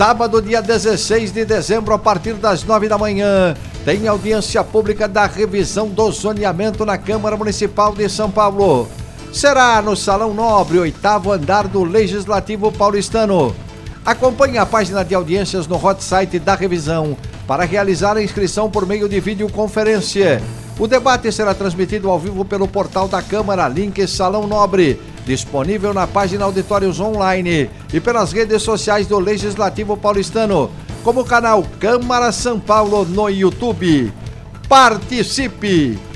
Sábado, dia 16 de dezembro, a partir das 9 da manhã, tem audiência pública da revisão do zoneamento na Câmara Municipal de São Paulo. Será no Salão Nobre, oitavo andar do Legislativo Paulistano. Acompanhe a página de audiências no hot site da revisão para realizar a inscrição por meio de videoconferência. O debate será transmitido ao vivo pelo portal da Câmara, link Salão Nobre disponível na página Auditórios Online e pelas redes sociais do Legislativo Paulistano, como o canal Câmara São Paulo no YouTube. Participe!